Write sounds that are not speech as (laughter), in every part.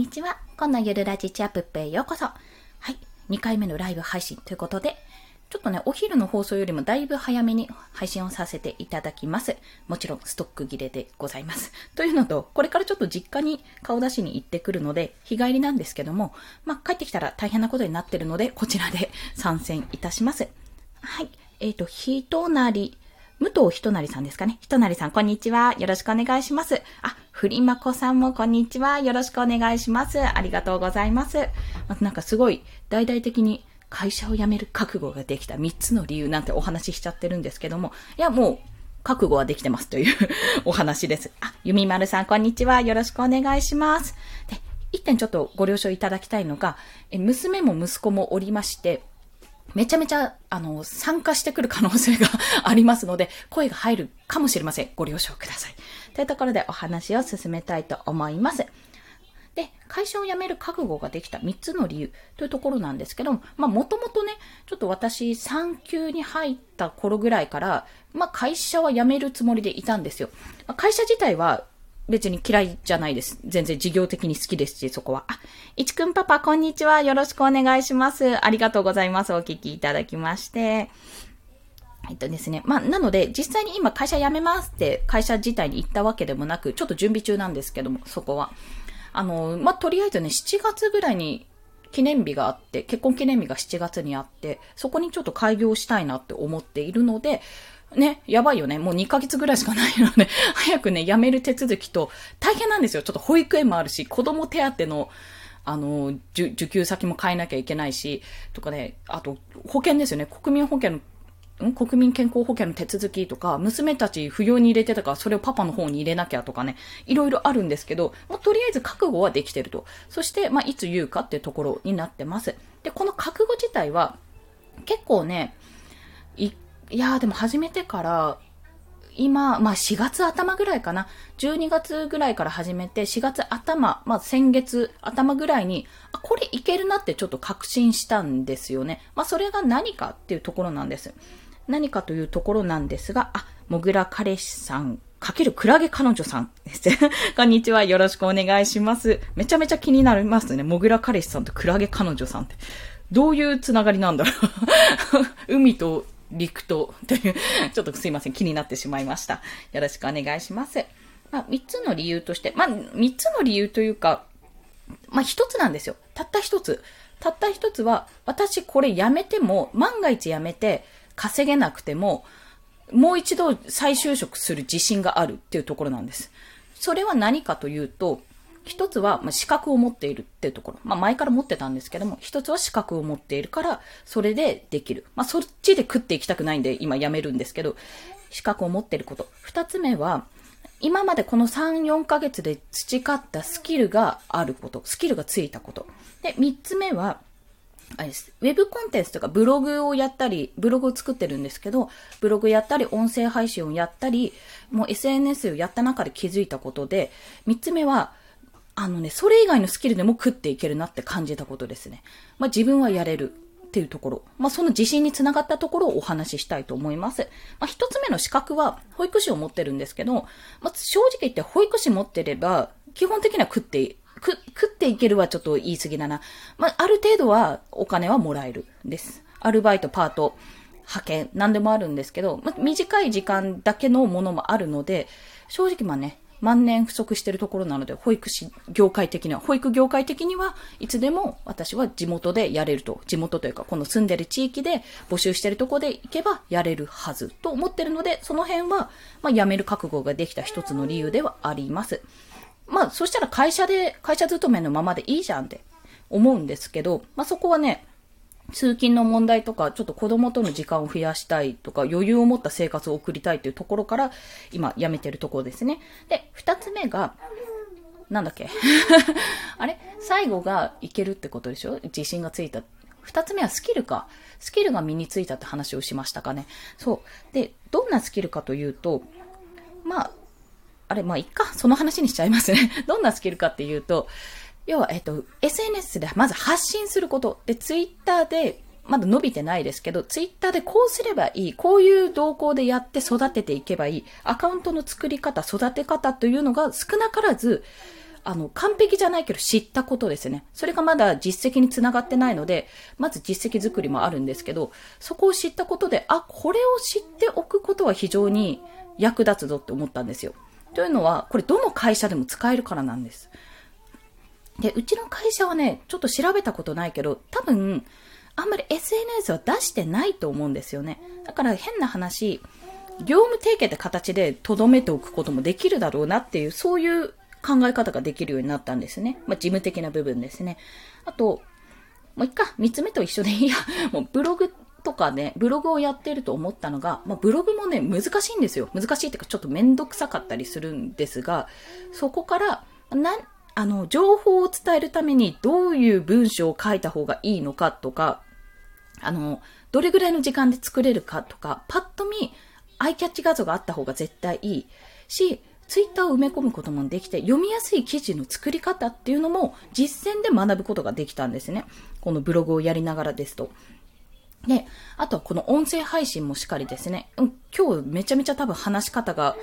にちは。こんなゆるラジチアップへようこそ。はい。2回目のライブ配信ということで、ちょっとね、お昼の放送よりもだいぶ早めに配信をさせていただきます。もちろんストック切れでございます。というのと、これからちょっと実家に顔出しに行ってくるので、日帰りなんですけども、まあ、帰ってきたら大変なことになってるので、こちらで参戦いたします。はい。えっ、ー、と、ひとなり、武藤ひとなりさんですかね。ひとなりさん、こんにちは。よろしくお願いします。あ、ふりまこさんもこんにちは。よろしくお願いします。ありがとうございます。なんかすごい、大々的に会社を辞める覚悟ができた3つの理由なんてお話ししちゃってるんですけども、いや、もう、覚悟はできてますという (laughs) お話です。あ、ゆみまるさん、こんにちは。よろしくお願いします。で、一点ちょっとご了承いただきたいのが、え娘も息子もおりまして、めちゃめちゃ、あの、参加してくる可能性が (laughs) ありますので、声が入るかもしれません。ご了承ください。というところでお話を進めたいと思います。で、会社を辞める覚悟ができた3つの理由というところなんですけども、まあもともとね、ちょっと私産休に入った頃ぐらいから、まあ会社は辞めるつもりでいたんですよ。会社自体は別に嫌いじゃないです。全然事業的に好きですし、そこは。あ、いちくんパパ、こんにちは。よろしくお願いします。ありがとうございます。お聞きいただきまして。えっとですね。まあ、なので、実際に今会社辞めますって会社自体に行ったわけでもなく、ちょっと準備中なんですけども、そこは。あの、まあ、とりあえずね、7月ぐらいに記念日があって、結婚記念日が7月にあって、そこにちょっと開業したいなって思っているので、ね、やばいよね。もう2ヶ月ぐらいしかないので、(laughs) 早くね、辞める手続きと、大変なんですよ。ちょっと保育園もあるし、子供手当の、あの、受給先も変えなきゃいけないし、とかね、あと、保険ですよね。国民保険の国民健康保険の手続きとか、娘たち不要に入れてたから、それをパパの方に入れなきゃとかね、いろいろあるんですけど、まあ、とりあえず覚悟はできてると。そして、まあ、いつ言うかっていうところになってます。で、この覚悟自体は、結構ね、1いやでも始めてから、今、まあ4月頭ぐらいかな。12月ぐらいから始めて、4月頭、まあ先月頭ぐらいに、あ、これいけるなってちょっと確信したんですよね。まあそれが何かっていうところなんです。何かというところなんですが、あ、もぐら彼氏さん、かけるクラゲ彼女さんです。(laughs) こんにちは。よろしくお願いします。めちゃめちゃ気になりますね。もぐら彼氏さんとクラゲ彼女さんって。どういうつながりなんだろう (laughs) 海と陸と、という、ちょっとすいません、気になってしまいました。よろしくお願いします。まあ、3つの理由として、まあ、3つの理由というか、まあ、1つなんですよ。たった1つ。たった1つは、私これやめても、万が一やめて稼げなくても、もう一度再就職する自信があるっていうところなんです。それは何かというと、一つは、ま、資格を持っているっていうところ。まあ、前から持ってたんですけども、一つは資格を持っているから、それでできる。まあ、そっちで食っていきたくないんで、今やめるんですけど、資格を持っていること。二つ目は、今までこの3、4ヶ月で培ったスキルがあること。スキルがついたこと。で、三つ目は、あれです。ウェブコンテンツとかブログをやったり、ブログを作ってるんですけど、ブログやったり、音声配信をやったり、もう SNS をやった中で気づいたことで、三つ目は、あのね、それ以外のスキルでも食っていけるなって感じたことですね。まあ自分はやれるっていうところ。まあその自信につながったところをお話ししたいと思います。まあ一つ目の資格は保育士を持ってるんですけど、まあ正直言って保育士持ってれば、基本的には食ってく、食っていけるはちょっと言い過ぎだな。まあ、ある程度はお金はもらえるです。アルバイト、パート、派遣、何でもあるんですけど、まあ、短い時間だけのものもあるので、正直まあね、万年不足してるところなので、保育士業界的には、保育業界的にはいつでも私は地元でやれると、地元というか、この住んでる地域で募集してるとこで行けばやれるはずと思ってるので、その辺は、まあ、辞める覚悟ができた一つの理由ではあります。まあ、そしたら会社で、会社勤めのままでいいじゃんって思うんですけど、まあそこはね、通勤の問題とか、ちょっと子供との時間を増やしたいとか、余裕を持った生活を送りたいというところから、今、辞めてるところですね。で、二つ目が、なんだっけ？(laughs) あれ？最後がいけるってことでしょ？自信がついた。二つ目はスキルか。スキルが身についたって話をしましたかね。そう。で、どんなスキルかというと、まあ、あれ、まあ、いっか。その話にしちゃいますね。(laughs) どんなスキルかっていうと、要は、えっと、SNS でまず発信すること。で、ツイッターで、まだ伸びてないですけど、ツイッターでこうすればいい。こういう動向でやって育てていけばいい。アカウントの作り方、育て方というのが少なからず、あの、完璧じゃないけど知ったことですね。それがまだ実績につながってないので、まず実績作りもあるんですけど、そこを知ったことで、あ、これを知っておくことは非常に役立つぞって思ったんですよ。というのは、これどの会社でも使えるからなんです。で、うちの会社はね、ちょっと調べたことないけど、多分、あんまり SNS は出してないと思うんですよね。だから変な話、業務提携って形で留めておくこともできるだろうなっていう、そういう考え方ができるようになったんですね。まあ、事務的な部分ですね。あと、もう一回、三つ目と一緒でいいや。もうブログとかね、ブログをやってると思ったのが、まあ、ブログもね、難しいんですよ。難しいっていうか、ちょっとめんどくさかったりするんですが、そこから、な、あの、情報を伝えるためにどういう文章を書いた方がいいのかとか、あの、どれぐらいの時間で作れるかとか、パッと見、アイキャッチ画像があった方が絶対いいし、ツイッターを埋め込むこともできて、読みやすい記事の作り方っていうのも実践で学ぶことができたんですね。このブログをやりながらですと。で、あとはこの音声配信もしっかりですね。うん、今日めちゃめちゃ多分話し方が、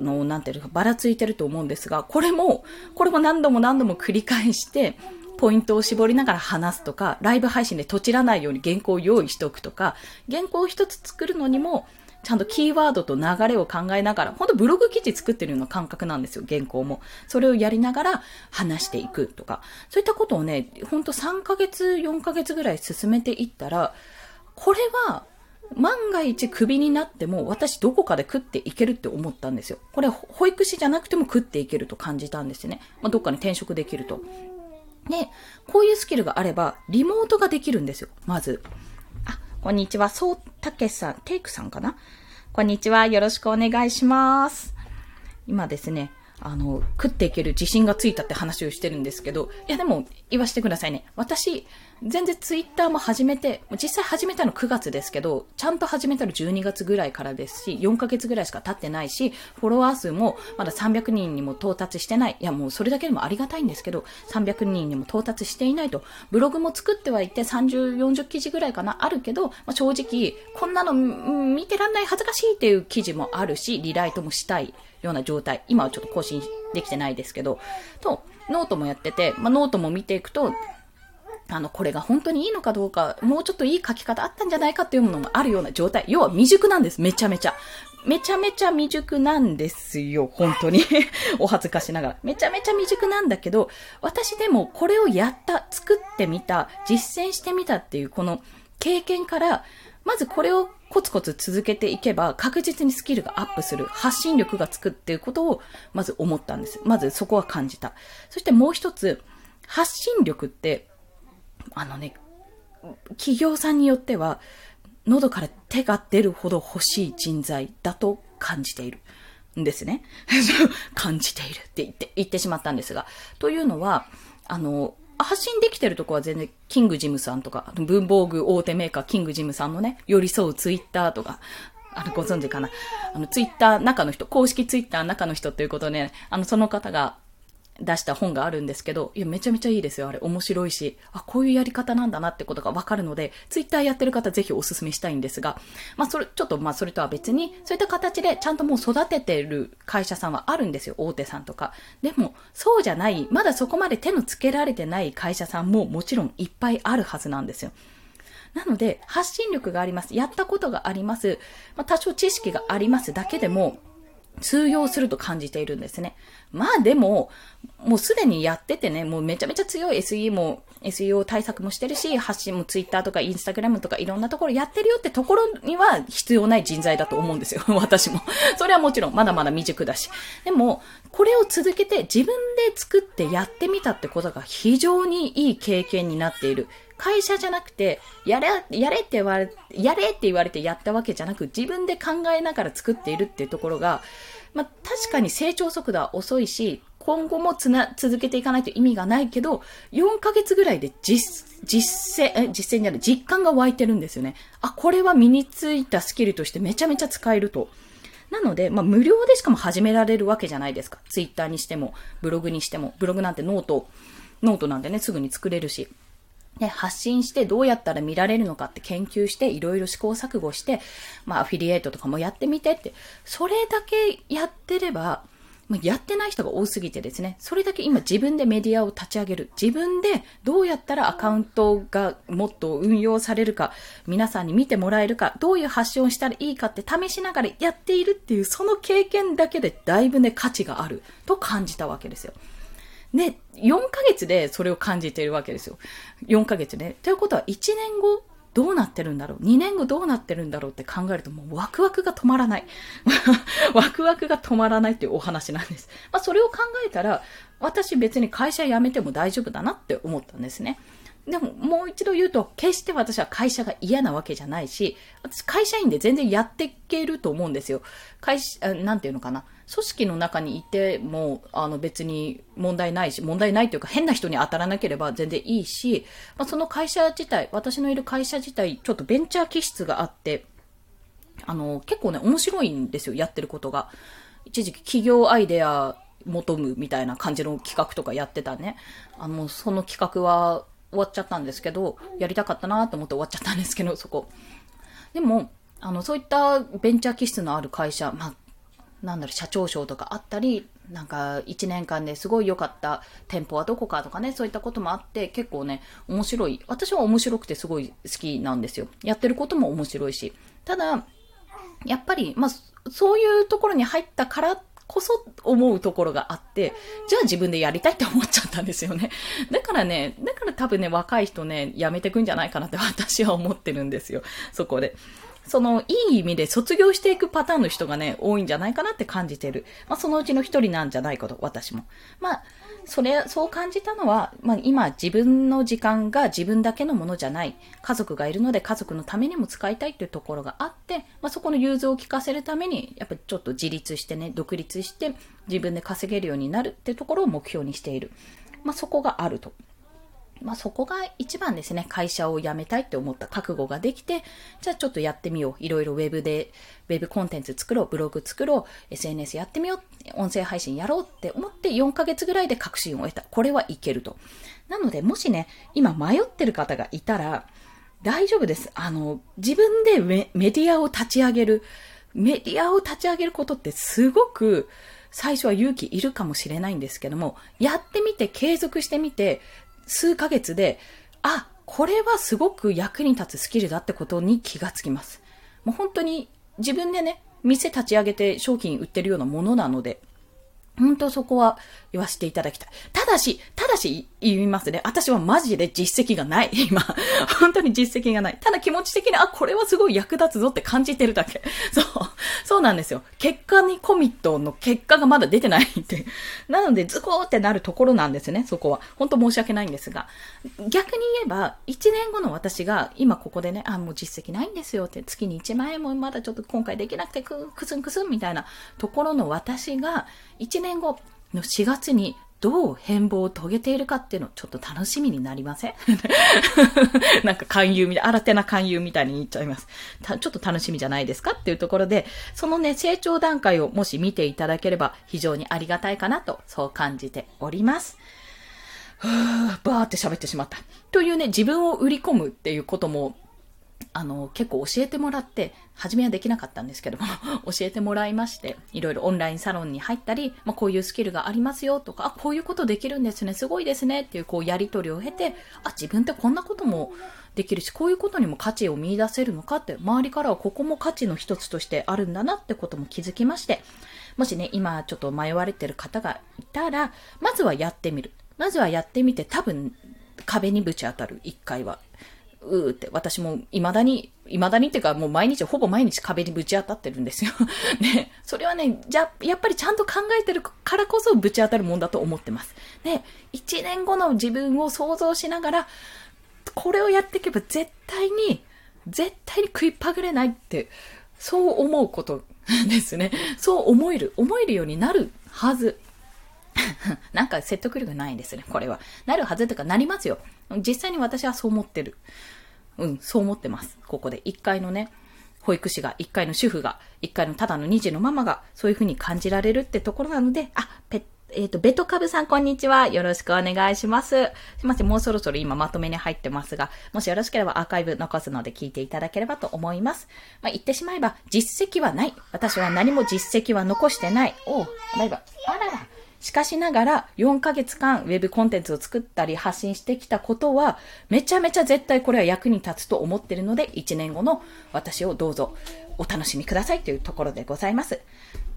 の、なんていうか、ばらついてると思うんですが、これも、これも何度も何度も繰り返して、ポイントを絞りながら話すとか、ライブ配信でとちらないように原稿を用意しておくとか、原稿を一つ作るのにも、ちゃんとキーワードと流れを考えながら、ほんとブログ記事作ってるような感覚なんですよ、原稿も。それをやりながら話していくとか。そういったことをね、ほんと3ヶ月、4ヶ月ぐらい進めていったら、これは、万が一クビになっても私どこかで食っていけるって思ったんですよ。これ保育士じゃなくても食っていけると感じたんですよね。まあ、どっかに転職できると。で、こういうスキルがあれば、リモートができるんですよ、まず。こんにちは、そうたけさん、テイクさんかな？こんにちは、よろしくお願いします。今ですね、あの、食っていける自信がついたって話をしてるんですけど、いやでも言わせてくださいね。私、全然ツイッターも始めて、実際始めたの9月ですけど、ちゃんと始めたの12月ぐらいからですし、4ヶ月ぐらいしか経ってないし、フォロワー数もまだ300人にも到達してない。いやもうそれだけでもありがたいんですけど、300人にも到達していないと。ブログも作ってはいて30、40記事ぐらいかな、あるけど、まあ、正直、こんなの見てらんない恥ずかしいっていう記事もあるし、リライトもしたいような状態。今はちょっと更新できてないですけど、と、ノートもやってて、まあ、ノートも見ていくと、あの、これが本当にいいのかどうか、もうちょっといい書き方あったんじゃないかっていうものがあるような状態。要は未熟なんです。めちゃめちゃ。めちゃめちゃ未熟なんですよ。本当に。(laughs) お恥ずかしながら。めちゃめちゃ未熟なんだけど、私でもこれをやった、作ってみた、実践してみたっていうこの経験から、まずこれをコツコツ続けていけば確実にスキルがアップする、発信力がつくっていうことをまず思ったんです。まずそこは感じた。そしてもう一つ、発信力ってあのね、企業さんによっては、喉から手が出るほど欲しい人材だと感じているんですね。(laughs) 感じているって言って、言ってしまったんですが。というのは、あの、発信できてるとこは全然、キングジムさんとか、文房具大手メーカーキングジムさんのね、寄り添うツイッターとか、あの、ご存知かな。あの、ツイッター中の人、公式ツイッター中の人ということで、ね、あの、その方が、出した本があるんですけど、いや、めちゃめちゃいいですよ。あれ、面白いし、あ、こういうやり方なんだなってことがわかるので、ツイッターやってる方ぜひお勧めしたいんですが、まあ、それ、ちょっと、まあ、それとは別に、そういった形でちゃんともう育ててる会社さんはあるんですよ。大手さんとか。でも、そうじゃない、まだそこまで手のつけられてない会社さんももちろんいっぱいあるはずなんですよ。なので、発信力があります。やったことがあります。まあ、多少知識がありますだけでも、通用すると感じているんですね。まあでも、もうすでにやっててね、もうめちゃめちゃ強い SE も、SEO 対策もしてるし、発信も Twitter とか Instagram とかいろんなところやってるよってところには必要ない人材だと思うんですよ。(laughs) 私も。それはもちろんまだまだ未熟だし。でも、これを続けて自分で作ってやってみたってことが非常にいい経験になっている。会社じゃなくて、やれ、やれって言われ、やれって言われてやったわけじゃなく、自分で考えながら作っているっていうところが、まあ、確かに成長速度は遅いし、今後もつな、続けていかないと意味がないけど、4ヶ月ぐらいで実、実践、え、実践じゃない、実感が湧いてるんですよね。あ、これは身についたスキルとしてめちゃめちゃ使えると。なので、まあ、無料でしかも始められるわけじゃないですか。ツイッターにしても、ブログにしても、ブログなんて note、note なんてね、すぐに作れるし。で、発信してどうやったら見られるのかって研究して、いろいろ試行錯誤して、まあ、アフィリエイトとかもやってみてって、それだけやってれば、やってない人が多すぎてですね、それだけ今自分でメディアを立ち上げる。自分でどうやったらアカウントがもっと運用されるか、皆さんに見てもらえるか、どういう発信をしたらいいかって試しながらやっているっていう、その経験だけでだいぶね、価値があると感じたわけですよ。で、4ヶ月でそれを感じているわけですよ。4ヶ月ね。ということは1年後どうなってるんだろう ?2 年後どうなってるんだろうって考えるともうワクワクが止まらない。(laughs) ワクワクが止まらないっていうお話なんです。まあそれを考えたら、私別に会社辞めても大丈夫だなって思ったんですね。でも、もう一度言うと、決して私は会社が嫌なわけじゃないし、私会社員で全然やっていけると思うんですよ。会社、なんていうのかな？組織の中にいても、あの別に問題ないし、問題ないというか変な人に当たらなければ全然いいし、まあ、その会社自体、私のいる会社自体、ちょっとベンチャー気質があって、あの、結構ね、面白いんですよ、やってることが。一時期企業アイデア求むみたいな感じの企画とかやってたね。あの、その企画は終わっちゃったんですけど、やりたかったなと思って終わっちゃったんですけど、そこ。でも、あの、そういったベンチャー気質のある会社、まあ、なんだろう、社長賞とかあったり、なんか1年間ですごい良かった店舗はどこかとかね、そういったこともあって、結構ね、面白い。私は面白くてすごい好きなんですよ。やってることも面白いし。ただ、やっぱり、まあ、そういうところに入ったからこそ思うところがあって、じゃあ自分でやりたいって思っちゃったんですよね。(laughs) だからね、だから多分ね、若い人ね、やめてくんじゃないかなって私は思ってるんですよ。そこで。その、いい意味で卒業していくパターンの人がね、多いんじゃないかなって感じてる。まあ、そのうちの一人なんじゃないかと、私も。まあ、それ、そう感じたのは、まあ、今、自分の時間が自分だけのものじゃない。家族がいるので、家族のためにも使いたいっていうところがあって、まあ、そこの融通を聞かせるために、やっぱちょっと自立してね、独立して、自分で稼げるようになるってところを目標にしている。まあ、そこがあると。まあ、そこが一番ですね、会社を辞めたいって思った覚悟ができて、じゃあちょっとやってみよう。いろいろウェブで、ウェブコンテンツ作ろう、ブログ作ろう、SNS やってみよう、音声配信やろうって思って4ヶ月ぐらいで確信を得た。これはいけると。なので、もしね、今迷ってる方がいたら、大丈夫です。あの、自分でメメディアを立ち上げる、メディアを立ち上げることってすごく、最初は勇気いるかもしれないんですけども、やってみて、継続してみて、数ヶ月で、あ、これはすごく役に立つスキルだってことに気がつきます。もう本当に自分でね、店立ち上げて商品売ってるようなものなので、本当そこは言わせていただきたい。ただし、ただし言いますね。私はマジで実績がない。(laughs) 今。本当に実績がない。ただ気持ち的に、あ、これはすごい役立つぞって感じてるだけ。(laughs) そう。そうなんですよ。結果にコミットの結果がまだ出てないって。なので、ズコーってなるところなんですね。そこは。本当申し訳ないんですが。逆に言えば、1年後の私が、今ここでね、あ、もう実績ないんですよって、月に1万円もまだちょっと今回できなくてく、くすんくすんみたいなところの私が、1年後の4月にどう変貌を遂げているかっていうのちょっと楽しみになりません？(laughs) なんか勧誘みたい、新手な勧誘みたいに言っちゃいます。ちょっと楽しみじゃないですかっていうところで、そのね、成長段階をもし見ていただければ非常にありがたいかなと、そう感じております。ふー、バーって喋ってしまった。というね、自分を売り込むっていうこともあの、結構教えてもらって、初めはできなかったんですけども、(laughs) 教えてもらいまして、いろいろオンラインサロンに入ったり、まあ、こういうスキルがありますよとか、あ、こういうことできるんですね、すごいですねっていうこうやりとりを経て、あ、自分ってこんなこともできるし、こういうことにも価値を見出せるのかって、周りからはここも価値の一つとしてあるんだなってことも気づきまして、もしね、今ちょっと迷われてる方がいたら、まずはやってみる。まずはやってみて、多分壁にぶち当たる、一回は。うーって、私も未だに、未だにっていうかもう毎日、ほぼ毎日壁にぶち当たってるんですよ。(laughs) ね、それはね、じゃ、やっぱりちゃんと考えてるからこそぶち当たるもんだと思ってます。で、1年後の自分を想像しながら、これをやっていけば絶対に、絶対に食いっぱぐれないって、そう思うことですね。そう思える、思えるようになるはず。(laughs) なんか説得力ないですね、これは。なるはずとかなりますよ。実際に私はそう思ってる。うん、そう思ってます。ここで。1階のね、保育士が、1階の主婦が、1階のただの2児のママが、そういう風に感じられるってところなので、あ、ぺえっ、と、ベトカブさん、こんにちは。よろしくお願いします。すいません、もうそろそろ今まとめに入ってますが、もしよろしければアーカイブ残すので聞いていただければと思います。まあ、言ってしまえば、実績はない。私は何も実績は残してない。おう、だいぶ、あらら。しかしながら、4ヶ月間、ウェブコンテンツを作ったり発信してきたことは、めちゃめちゃ絶対これは役に立つと思ってるので、1年後の私をどうぞお楽しみくださいというところでございます。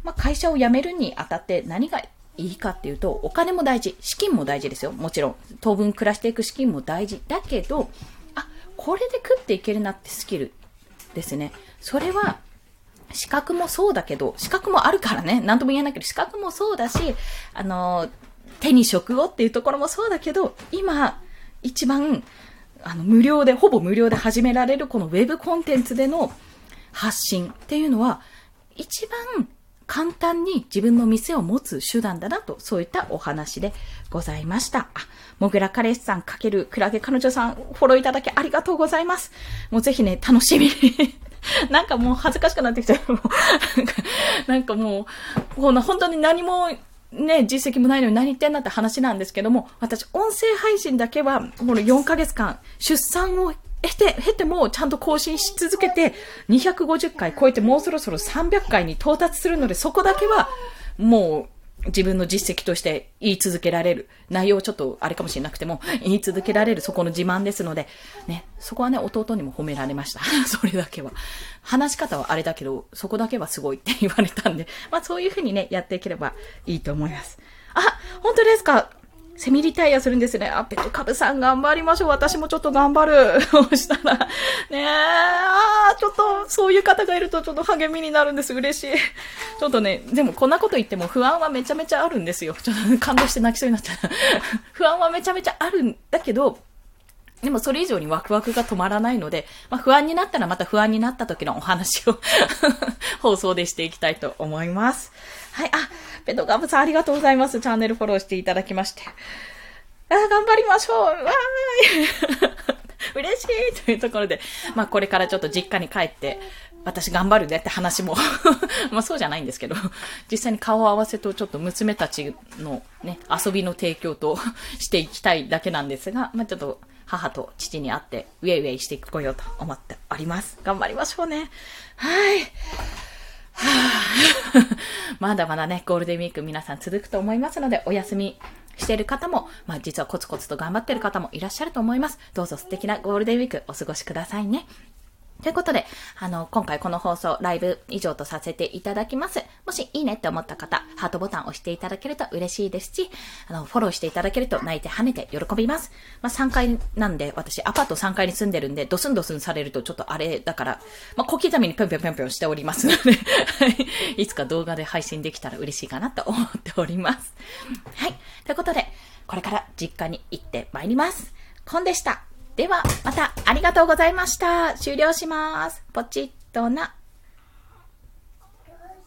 まあ、会社を辞めるにあたって何がいいかっていうと、お金も大事、資金も大事ですよ。もちろん。当分暮らしていく資金も大事。だけど、あ、これで食っていけるなってスキルですね。それは、資格もそうだけど、資格もあるからね、なんとも言えないけど、資格もそうだし、あの、手に職をっていうところもそうだけど、今、一番、あの、無料で、ほぼ無料で始められるこの web コンテンツでの発信っていうのは、一番簡単に自分の店を持つ手段だなと、そういったお話でございました。あ、もぐら彼氏さんかけるクラゲ彼女さん、フォローいただきありがとうございます。もうぜひね、楽しみに (laughs) なんかもう恥ずかしくなってきた。(laughs) なんかもう、こんな本当に何もね、実績もないのに何言ってんだって話なんですけども、私、音声配信だけは、この4ヶ月間、出産を経て、経てもちゃんと更新し続けて、250回超えてもうそろそろ300回に到達するので、そこだけは、もう、自分の実績として言い続けられる。内容ちょっとあれかもしれなくても、言い続けられるそこの自慢ですので、ね、そこはね、弟にも褒められました。(laughs) それだけは。話し方はあれだけど、そこだけはすごいって言われたんで、まあそういうふうにね、やっていければいいと思います。あ、本当ですか？セミリタイアするんですね。あ、ペトカブさん頑張りましょう。私もちょっと頑張る。(laughs) そしたら、ねえ、あちょっと、そういう方がいるとちょっと励みになるんです。嬉しい。ちょっとね、でもこんなこと言っても不安はめちゃめちゃあるんですよ。ちょっと感動して泣きそうになっちゃう。(laughs) 不安はめちゃめちゃあるんだけど、でもそれ以上にワクワクが止まらないので、まあ、不安になったらまた不安になった時のお話を (laughs) 放送でしていきたいと思います。はい、あ、ペドガブさんありがとうございます。チャンネルフォローしていただきまして。あ、頑張りましょうわーい (laughs) 嬉しいというところで、まあこれからちょっと実家に帰って、私頑張るねって話も (laughs) まあそうじゃないんですけど、実際に顔合わせとちょっと娘たちのね、遊びの提供と (laughs) していきたいだけなんですが、まあちょっと母と父に会って、ウェイウェイしていこうよと思っております。頑張りましょうね。はい。(laughs) まだまだね、ゴールデンウィーク皆さん続くと思いますので、お休みしている方も、まあ実はコツコツと頑張っている方もいらっしゃると思います。どうぞ素敵なゴールデンウィークお過ごしくださいね。ということで、あの、今回この放送、ライブ以上とさせていただきます。もしいいねって思った方、ハートボタンを押していただけると嬉しいですし、あの、フォローしていただけると泣いて跳ねて喜びます。まあ、3階なんで、私、アパート3階に住んでるんで、ドスンドスンされるとちょっとあれだから、まあ、小刻みにぴょんぴょんぴょんぴょんしておりますのではいいつか動画で配信できたら嬉しいかなと思っております。はい。ということで、これから実家に行ってまいります。コンでした。では、またありがとうございました。終了します。ポチッとな。